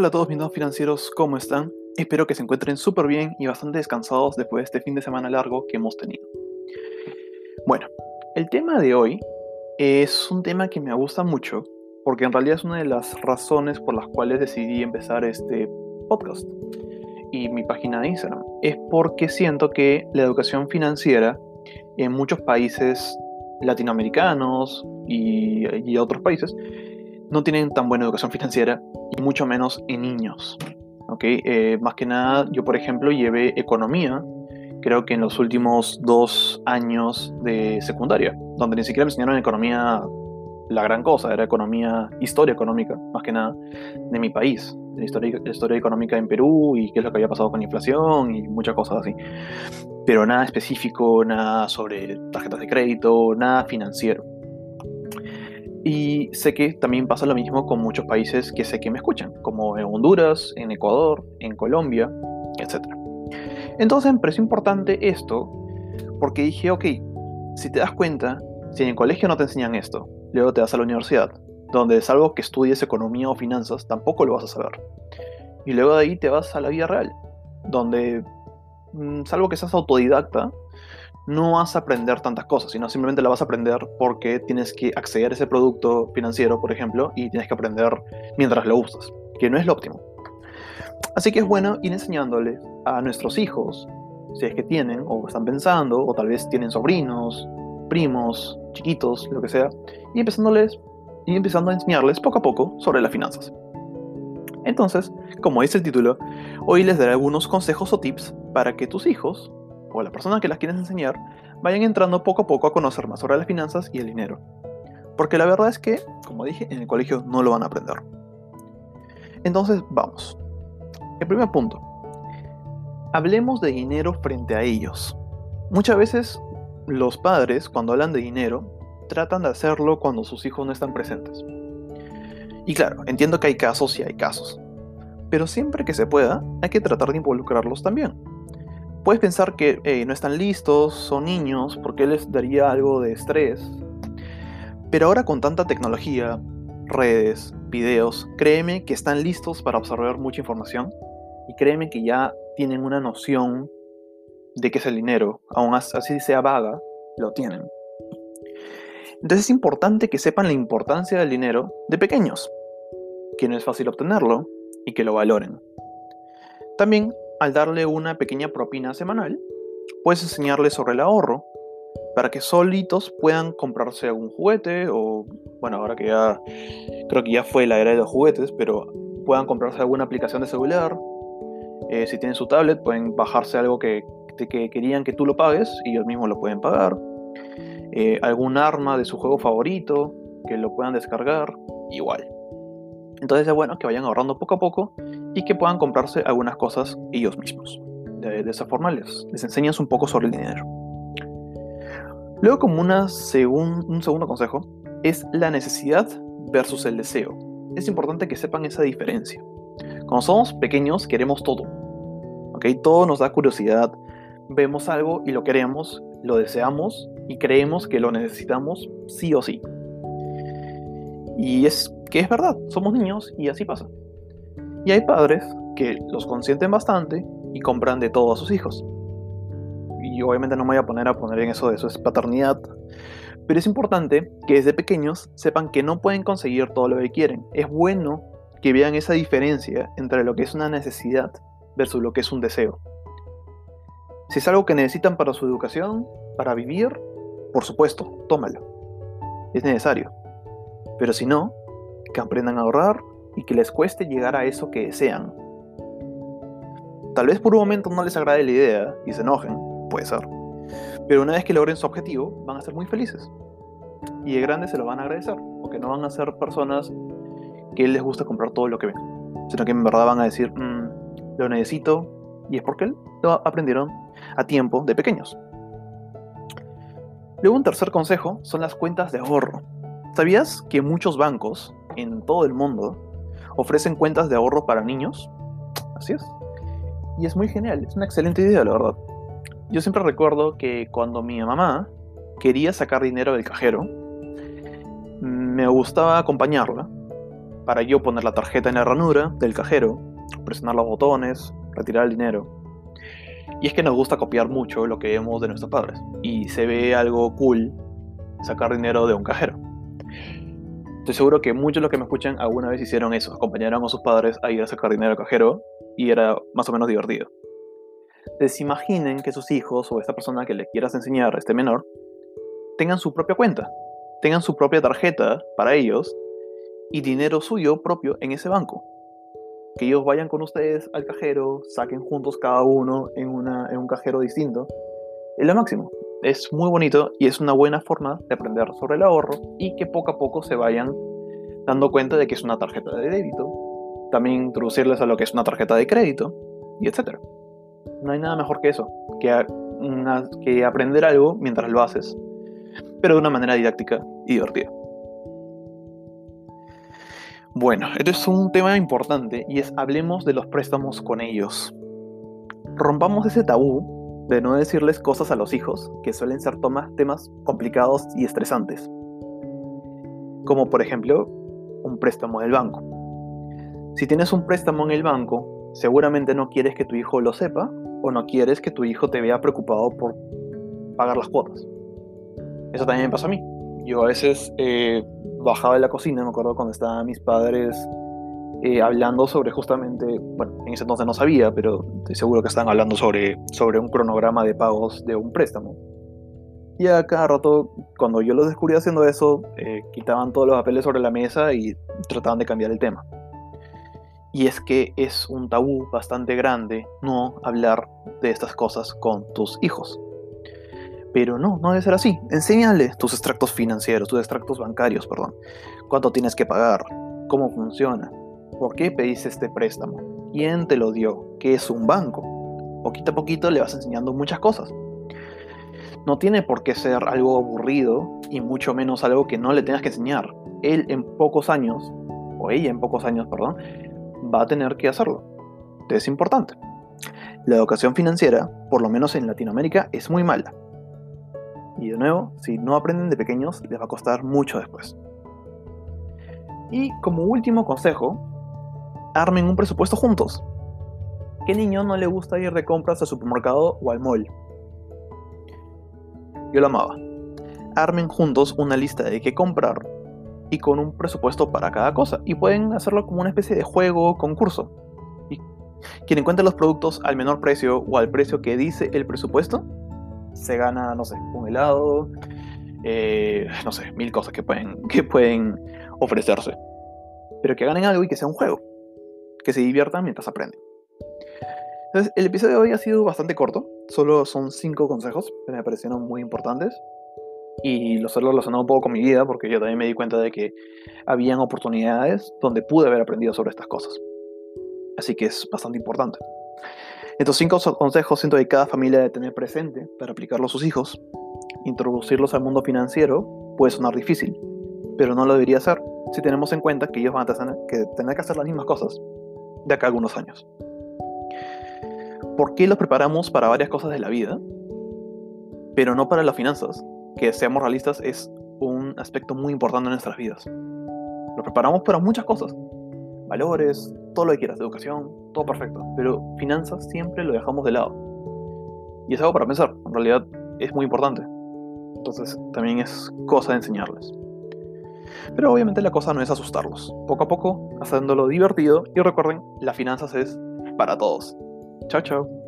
Hola a todos mis nuevos financieros, ¿cómo están? Espero que se encuentren súper bien y bastante descansados después de este fin de semana largo que hemos tenido. Bueno, el tema de hoy es un tema que me gusta mucho porque en realidad es una de las razones por las cuales decidí empezar este podcast y mi página de Instagram. Es porque siento que la educación financiera en muchos países latinoamericanos y, y otros países no tienen tan buena educación financiera y mucho menos en niños. ¿okay? Eh, más que nada, yo por ejemplo llevé economía, creo que en los últimos dos años de secundaria, donde ni siquiera me enseñaron economía la gran cosa, era economía, historia económica, más que nada, de mi país, la historia, historia económica en Perú y qué es lo que había pasado con la inflación y muchas cosas así. Pero nada específico, nada sobre tarjetas de crédito, nada financiero. Y sé que también pasa lo mismo con muchos países que sé que me escuchan, como en Honduras, en Ecuador, en Colombia, etc. Entonces me pareció importante esto porque dije, ok, si te das cuenta, si en el colegio no te enseñan esto, luego te vas a la universidad, donde es algo que estudies economía o finanzas, tampoco lo vas a saber. Y luego de ahí te vas a la vida real, donde, mm, salvo que seas autodidacta, no vas a aprender tantas cosas, sino simplemente la vas a aprender porque tienes que acceder a ese producto financiero, por ejemplo, y tienes que aprender mientras lo usas, que no es lo óptimo. Así que es bueno ir enseñándoles a nuestros hijos, si es que tienen o están pensando, o tal vez tienen sobrinos, primos, chiquitos, lo que sea, y empezándoles y empezando a enseñarles poco a poco sobre las finanzas. Entonces, como dice el título, hoy les daré algunos consejos o tips para que tus hijos o las personas que las quieres enseñar vayan entrando poco a poco a conocer más sobre las finanzas y el dinero. Porque la verdad es que, como dije, en el colegio no lo van a aprender. Entonces, vamos. El primer punto. Hablemos de dinero frente a ellos. Muchas veces los padres, cuando hablan de dinero, tratan de hacerlo cuando sus hijos no están presentes. Y claro, entiendo que hay casos y hay casos. Pero siempre que se pueda, hay que tratar de involucrarlos también puedes pensar que no están listos, son niños, porque les daría algo de estrés. Pero ahora con tanta tecnología, redes, videos, créeme que están listos para absorber mucha información y créeme que ya tienen una noción de qué es el dinero, aún así sea vaga, lo tienen. Entonces es importante que sepan la importancia del dinero de pequeños, que no es fácil obtenerlo y que lo valoren. También al darle una pequeña propina semanal, puedes enseñarles sobre el ahorro para que solitos puedan comprarse algún juguete o, bueno, ahora que ya creo que ya fue la era de los juguetes, pero puedan comprarse alguna aplicación de celular. Eh, si tienen su tablet, pueden bajarse algo que, que, querían que tú lo pagues y ellos mismos lo pueden pagar. Eh, algún arma de su juego favorito que lo puedan descargar, igual. Entonces es bueno que vayan ahorrando poco a poco y que puedan comprarse algunas cosas ellos mismos. De, esa forma les, enseñas un poco sobre el dinero. Luego como un segundo consejo es la necesidad versus el deseo. Es importante que sepan esa diferencia. Cuando somos pequeños queremos todo. ¿okay? Todo nos da curiosidad. Vemos algo y lo queremos, lo deseamos y creemos que lo necesitamos sí o sí. Y es que es verdad, somos niños y así pasa. Y hay padres que los consienten bastante y compran de todo a sus hijos. Y obviamente no me voy a poner a poner en eso de eso es paternidad. Pero es importante que desde pequeños sepan que no pueden conseguir todo lo que quieren. Es bueno que vean esa diferencia entre lo que es una necesidad versus lo que es un deseo. Si es algo que necesitan para su educación, para vivir, por supuesto, tómalo. Es necesario. Pero si no, que aprendan a ahorrar y que les cueste llegar a eso que desean. Tal vez por un momento no les agrade la idea y se enojen, puede ser. Pero una vez que logren su objetivo, van a ser muy felices. Y de grande se lo van a agradecer, porque no van a ser personas que les gusta comprar todo lo que ven, sino que en verdad van a decir, mm, lo necesito, y es porque lo aprendieron a tiempo de pequeños. Luego un tercer consejo son las cuentas de ahorro. ¿Sabías que muchos bancos en todo el mundo ofrecen cuentas de ahorro para niños? Así es. Y es muy genial, es una excelente idea, la verdad. Yo siempre recuerdo que cuando mi mamá quería sacar dinero del cajero, me gustaba acompañarla para yo poner la tarjeta en la ranura del cajero, presionar los botones, retirar el dinero. Y es que nos gusta copiar mucho lo que vemos de nuestros padres. Y se ve algo cool sacar dinero de un cajero. Estoy seguro que muchos de los que me escuchan alguna vez hicieron eso, acompañaron a sus padres a ir a sacar dinero al cajero y era más o menos divertido. Entonces imaginen que sus hijos o esta persona que le quieras enseñar, este menor, tengan su propia cuenta, tengan su propia tarjeta para ellos y dinero suyo propio en ese banco. Que ellos vayan con ustedes al cajero, saquen juntos cada uno en, una, en un cajero distinto. Es lo máximo. Es muy bonito y es una buena forma de aprender sobre el ahorro y que poco a poco se vayan dando cuenta de que es una tarjeta de débito. También introducirles a lo que es una tarjeta de crédito y etcétera. No hay nada mejor que eso, que, que aprender algo mientras lo haces, pero de una manera didáctica y divertida. Bueno, esto es un tema importante y es hablemos de los préstamos con ellos. Rompamos ese tabú de no decirles cosas a los hijos, que suelen ser temas complicados y estresantes. Como por ejemplo, un préstamo del banco. Si tienes un préstamo en el banco, seguramente no quieres que tu hijo lo sepa o no quieres que tu hijo te vea preocupado por pagar las cuotas. Eso también me pasa a mí. Yo a veces eh, bajaba de la cocina, me acuerdo cuando estaban mis padres eh, hablando sobre justamente, bueno, en ese entonces no sabía, pero estoy seguro que estaban hablando sobre, sobre un cronograma de pagos de un préstamo. Y a cada rato, cuando yo los descubrí haciendo eso, eh, quitaban todos los papeles sobre la mesa y trataban de cambiar el tema. Y es que es un tabú bastante grande no hablar de estas cosas con tus hijos. Pero no, no debe ser así. Enséñale tus extractos financieros, tus extractos bancarios, perdón. Cuánto tienes que pagar, cómo funciona, por qué pediste este préstamo, quién te lo dio, qué es un banco. Poquito a poquito le vas enseñando muchas cosas. No tiene por qué ser algo aburrido y mucho menos algo que no le tengas que enseñar. Él en pocos años, o ella en pocos años, perdón, va a tener que hacerlo. Es importante. La educación financiera, por lo menos en Latinoamérica, es muy mala. Y de nuevo, si no aprenden de pequeños, les va a costar mucho después. Y como último consejo, armen un presupuesto juntos. ¿Qué niño no le gusta ir de compras al supermercado o al mall? Yo lo amaba. Armen juntos una lista de qué comprar y con un presupuesto para cada cosa. Y pueden hacerlo como una especie de juego o concurso. Quien encuentre los productos al menor precio o al precio que dice el presupuesto, se gana, no sé, un helado, eh, no sé, mil cosas que pueden, que pueden ofrecerse. Pero que ganen algo y que sea un juego. Que se diviertan mientras aprenden. Entonces, el episodio de hoy ha sido bastante corto. Solo son cinco consejos que me parecieron muy importantes. Y los he relacionado un poco con mi vida porque yo también me di cuenta de que habían oportunidades donde pude haber aprendido sobre estas cosas. Así que es bastante importante. Estos cinco consejos siento que cada familia debe tener presente para aplicarlos a sus hijos. Introducirlos al mundo financiero puede sonar difícil, pero no lo debería hacer si tenemos en cuenta que ellos van a tener que, tener que hacer las mismas cosas de acá algunos años. ¿Por qué los preparamos para varias cosas de la vida, pero no para las finanzas? Que seamos realistas es un aspecto muy importante en nuestras vidas. Los preparamos para muchas cosas, valores, todo lo que quieras, educación, todo perfecto. Pero finanzas siempre lo dejamos de lado. Y es algo para pensar, en realidad es muy importante. Entonces también es cosa de enseñarles. Pero obviamente la cosa no es asustarlos. Poco a poco, haciéndolo divertido. Y recuerden, las finanzas es para todos. Chao, chao.